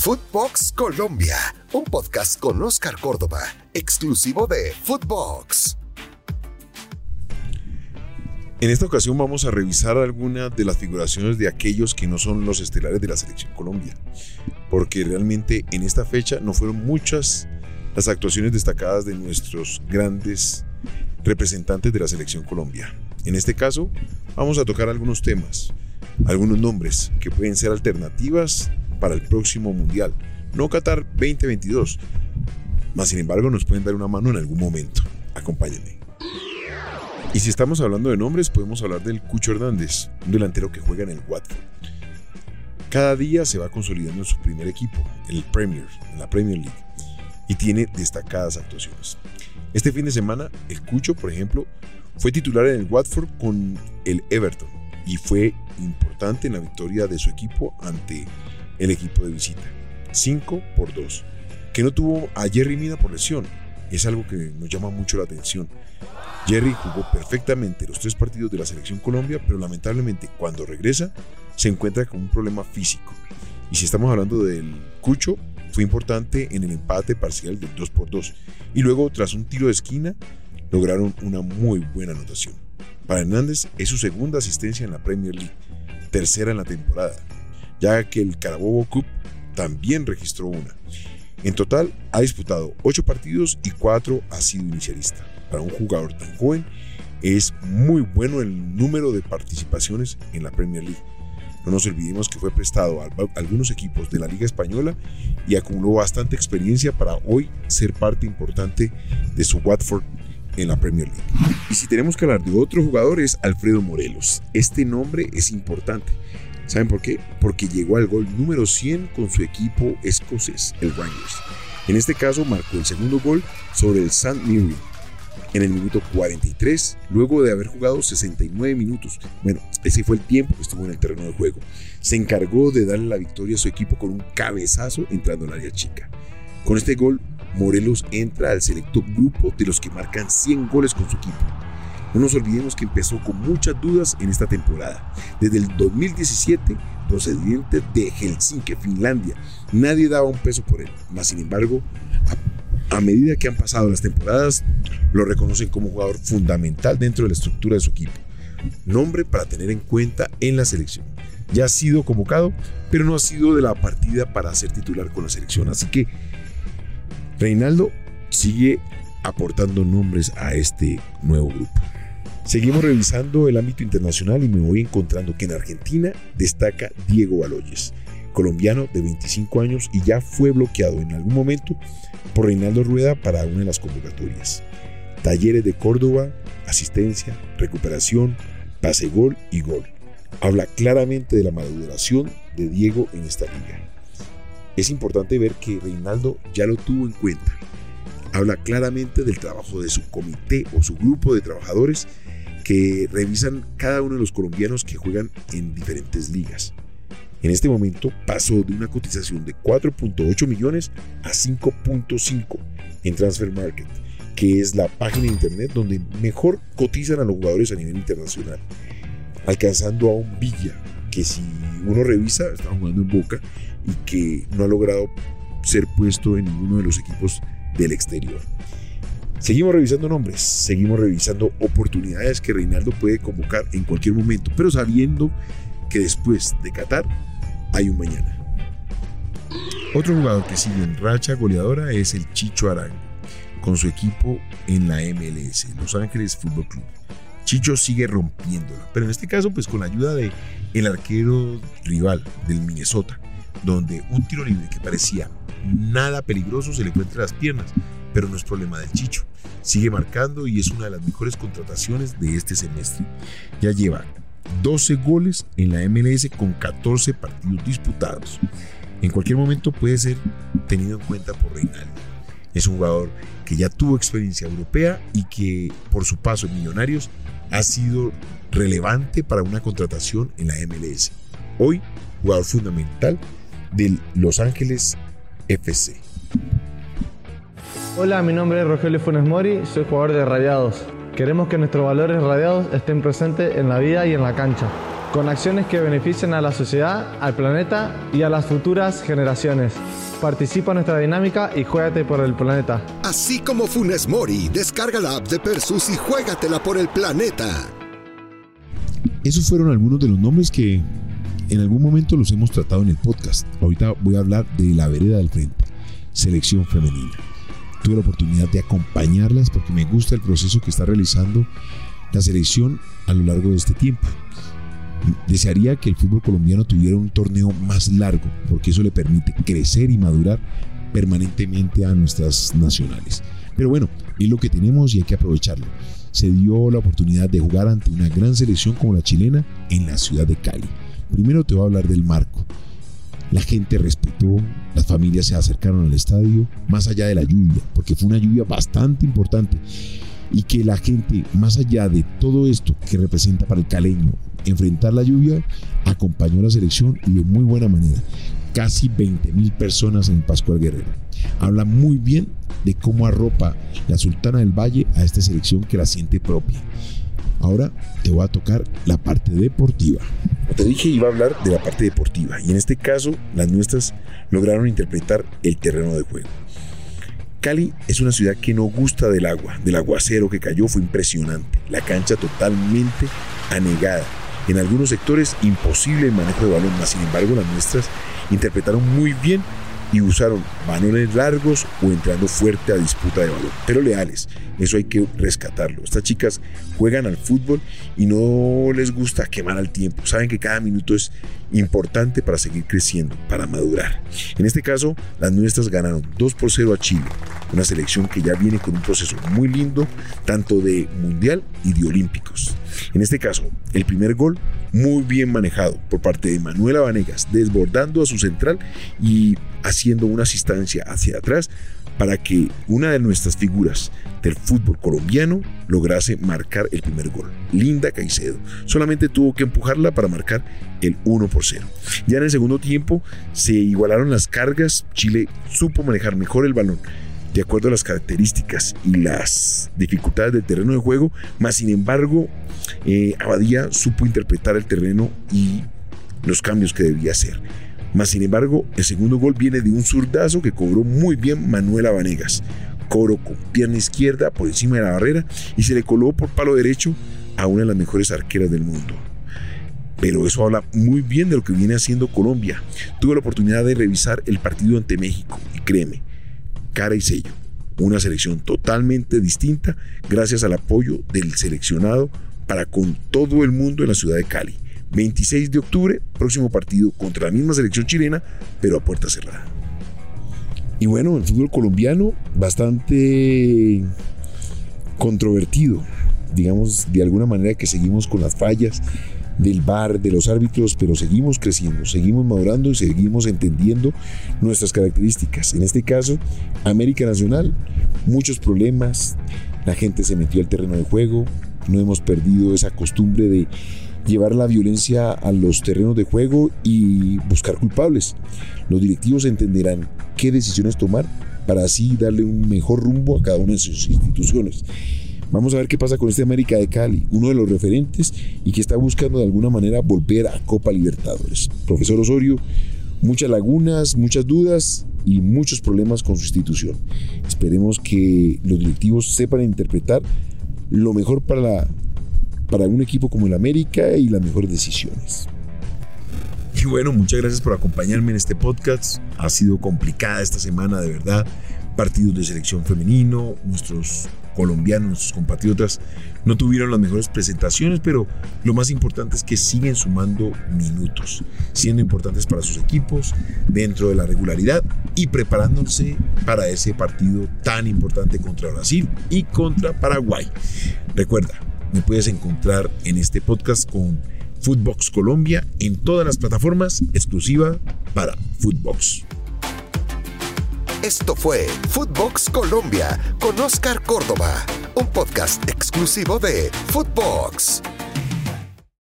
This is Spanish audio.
Footbox Colombia, un podcast con Oscar Córdoba, exclusivo de Footbox. En esta ocasión vamos a revisar algunas de las figuraciones de aquellos que no son los estelares de la selección Colombia, porque realmente en esta fecha no fueron muchas las actuaciones destacadas de nuestros grandes representantes de la selección Colombia. En este caso, vamos a tocar algunos temas, algunos nombres que pueden ser alternativas para el próximo Mundial, no Qatar 2022, mas sin embargo nos pueden dar una mano en algún momento. Acompáñenme. Y si estamos hablando de nombres, podemos hablar del Cucho Hernández, un delantero que juega en el Watford. Cada día se va consolidando en su primer equipo, en el Premier, en la Premier League, y tiene destacadas actuaciones. Este fin de semana, el Cucho, por ejemplo, fue titular en el Watford con el Everton y fue importante en la victoria de su equipo ante el equipo de visita. 5 por 2. Que no tuvo a Jerry Mina por lesión. Es algo que nos llama mucho la atención. Jerry jugó perfectamente los tres partidos de la selección Colombia, pero lamentablemente cuando regresa se encuentra con un problema físico. Y si estamos hablando del Cucho, fue importante en el empate parcial del 2 por 2. Y luego, tras un tiro de esquina, lograron una muy buena anotación. Para Hernández es su segunda asistencia en la Premier League, tercera en la temporada ya que el Carabobo Cup también registró una. En total ha disputado 8 partidos y 4 ha sido inicialista. Para un jugador tan joven es muy bueno el número de participaciones en la Premier League. No nos olvidemos que fue prestado a algunos equipos de la Liga Española y acumuló bastante experiencia para hoy ser parte importante de su Watford en la Premier League. Y si tenemos que hablar de otro jugador es Alfredo Morelos. Este nombre es importante ¿Saben por qué? Porque llegó al gol número 100 con su equipo escocés, el Rangers. En este caso marcó el segundo gol sobre el St. Mirren en el minuto 43, luego de haber jugado 69 minutos. Bueno, ese fue el tiempo que estuvo en el terreno de juego. Se encargó de darle la victoria a su equipo con un cabezazo entrando al área chica. Con este gol, Morelos entra al selecto grupo de los que marcan 100 goles con su equipo. No nos olvidemos que empezó con muchas dudas en esta temporada. Desde el 2017, procedente de Helsinki, Finlandia, nadie daba un peso por él. Mas, sin embargo, a, medida que han pasado las temporadas, lo reconocen como jugador fundamental dentro de la estructura de su equipo. Nombre para tener en cuenta en la selección. Ya ha sido convocado, pero no ha sido de la partida para ser titular con la selección. Así que Reinaldo sigue aportando nombres a este nuevo grupo. Seguimos revisando el ámbito internacional y me voy encontrando que en Argentina destaca Diego Baloyes, colombiano de 25 años y ya fue bloqueado en algún momento por Reinaldo Rueda para una de las convocatorias. Talleres de Córdoba, asistencia, recuperación, pase gol y gol. Habla claramente de la maduración de Diego en esta liga. Es importante ver que Reinaldo ya lo tuvo en cuenta. Habla claramente del trabajo de su comité o su grupo de trabajadores que revisan cada uno de los colombianos que juegan en diferentes ligas. En este momento pasó de una cotización de 4.8 millones a 5.5 en Transfer Market, que es la página de internet donde mejor cotizan a los jugadores a nivel internacional, alcanzando a un Villa, que si uno revisa, está jugando en Boca y que no ha logrado ser puesto en ninguno de los equipos del exterior. Seguimos revisando nombres, seguimos revisando oportunidades que Reinaldo puede convocar en cualquier momento, pero sabiendo que después de Qatar hay un mañana. Otro jugador que sigue en racha goleadora es el Chicho Arango, con su equipo en la MLS, Los Ángeles Fútbol Club. Chicho sigue rompiéndola, pero en este caso pues con la ayuda de el arquero rival del Minnesota, donde un tiro libre que parecía nada peligroso se le fue entre las piernas, pero no es problema del Chicho. Sigue marcando y es una de las mejores contrataciones de este semestre. Ya lleva 12 goles en la MLS con 14 partidos disputados. En cualquier momento puede ser tenido en cuenta por Reinaldo. Es un jugador que ya tuvo experiencia europea y que por su paso en Millonarios ha sido relevante para una contratación en la MLS. Hoy, jugador fundamental del Los Ángeles FC. Hola, mi nombre es Rogelio Funes Mori, soy jugador de Radiados. Queremos que nuestros valores radiados estén presentes en la vida y en la cancha. con acciones que beneficien a la sociedad, al planeta y a las futuras generaciones. Participa en nuestra dinámica y juégate por el planeta. Así como Funes Mori, descarga la app de Persus y juégatela por el planeta. Esos fueron algunos de los nombres que en algún momento los hemos tratado en el podcast. Ahorita voy a hablar de la vereda del frente, selección femenina. Tuve la oportunidad de acompañarlas porque me gusta el proceso que está realizando la selección a lo largo de este tiempo. Desearía que el fútbol colombiano tuviera un torneo más largo, porque eso le permite crecer y madurar permanentemente a nuestras nacionales. Pero bueno, es lo que tenemos y hay que aprovecharlo. Se dio la oportunidad de jugar ante una gran selección como la chilena en la ciudad de Cali. Primero te voy a hablar del marco. La gente respetó, las familias se acercaron al estadio, más allá de la lluvia, porque fue una lluvia bastante importante. Y que la gente, más allá de todo esto que representa para el caleño enfrentar la lluvia, acompañó a la selección de muy buena manera. Casi 20 mil personas en Pascual Guerrero. Habla muy bien de cómo arropa la Sultana del Valle a esta selección que la siente propia. Ahora te voy a tocar la parte deportiva. Como te dije, iba a hablar de la parte deportiva y en este caso las nuestras lograron interpretar el terreno de juego. Cali es una ciudad que no gusta del agua, del aguacero que cayó fue impresionante, la cancha totalmente anegada, en algunos sectores imposible el manejo de balón, más sin embargo las nuestras interpretaron muy bien y usaron balones largos o entrando fuerte a disputa de balón, pero leales. Eso hay que rescatarlo. Estas chicas juegan al fútbol y no les gusta quemar al tiempo. Saben que cada minuto es importante para seguir creciendo, para madurar. En este caso, las nuestras ganaron 2 por 0 a Chile, una selección que ya viene con un proceso muy lindo, tanto de mundial y de olímpicos. En este caso, el primer gol muy bien manejado por parte de Manuela Vanegas, desbordando a su central y haciendo una asistencia hacia atrás para que una de nuestras figuras del fútbol colombiano lograse marcar el primer gol. Linda Caicedo. Solamente tuvo que empujarla para marcar el 1 por 0. Ya en el segundo tiempo se igualaron las cargas. Chile supo manejar mejor el balón de acuerdo a las características y las dificultades del terreno de juego, más sin embargo, eh, Abadía supo interpretar el terreno y los cambios que debía hacer. Más sin embargo, el segundo gol viene de un zurdazo que cobró muy bien Manuela Vanegas. Cobró con pierna izquierda por encima de la barrera y se le coló por palo derecho a una de las mejores arqueras del mundo. Pero eso habla muy bien de lo que viene haciendo Colombia. Tuve la oportunidad de revisar el partido ante México y créeme, cara y sello. Una selección totalmente distinta gracias al apoyo del seleccionado para con todo el mundo en la ciudad de Cali. 26 de octubre, próximo partido contra la misma selección chilena, pero a puerta cerrada. Y bueno, el fútbol colombiano bastante controvertido, digamos de alguna manera que seguimos con las fallas del bar, de los árbitros, pero seguimos creciendo, seguimos madurando y seguimos entendiendo nuestras características. En este caso, América Nacional, muchos problemas, la gente se metió al terreno de juego, no hemos perdido esa costumbre de llevar la violencia a los terrenos de juego y buscar culpables. Los directivos entenderán qué decisiones tomar para así darle un mejor rumbo a cada una de sus instituciones. Vamos a ver qué pasa con este América de Cali, uno de los referentes y que está buscando de alguna manera volver a Copa Libertadores. Profesor Osorio, muchas lagunas, muchas dudas y muchos problemas con su institución. Esperemos que los directivos sepan interpretar lo mejor para la para un equipo como el América y las mejores decisiones. Y bueno, muchas gracias por acompañarme en este podcast. Ha sido complicada esta semana, de verdad. Partidos de selección femenino, nuestros colombianos, nuestros compatriotas, no tuvieron las mejores presentaciones, pero lo más importante es que siguen sumando minutos, siendo importantes para sus equipos dentro de la regularidad y preparándose para ese partido tan importante contra Brasil y contra Paraguay. Recuerda, me puedes encontrar en este podcast con Footbox Colombia en todas las plataformas exclusiva para Footbox. Esto fue Footbox Colombia con Oscar Córdoba, un podcast exclusivo de Footbox.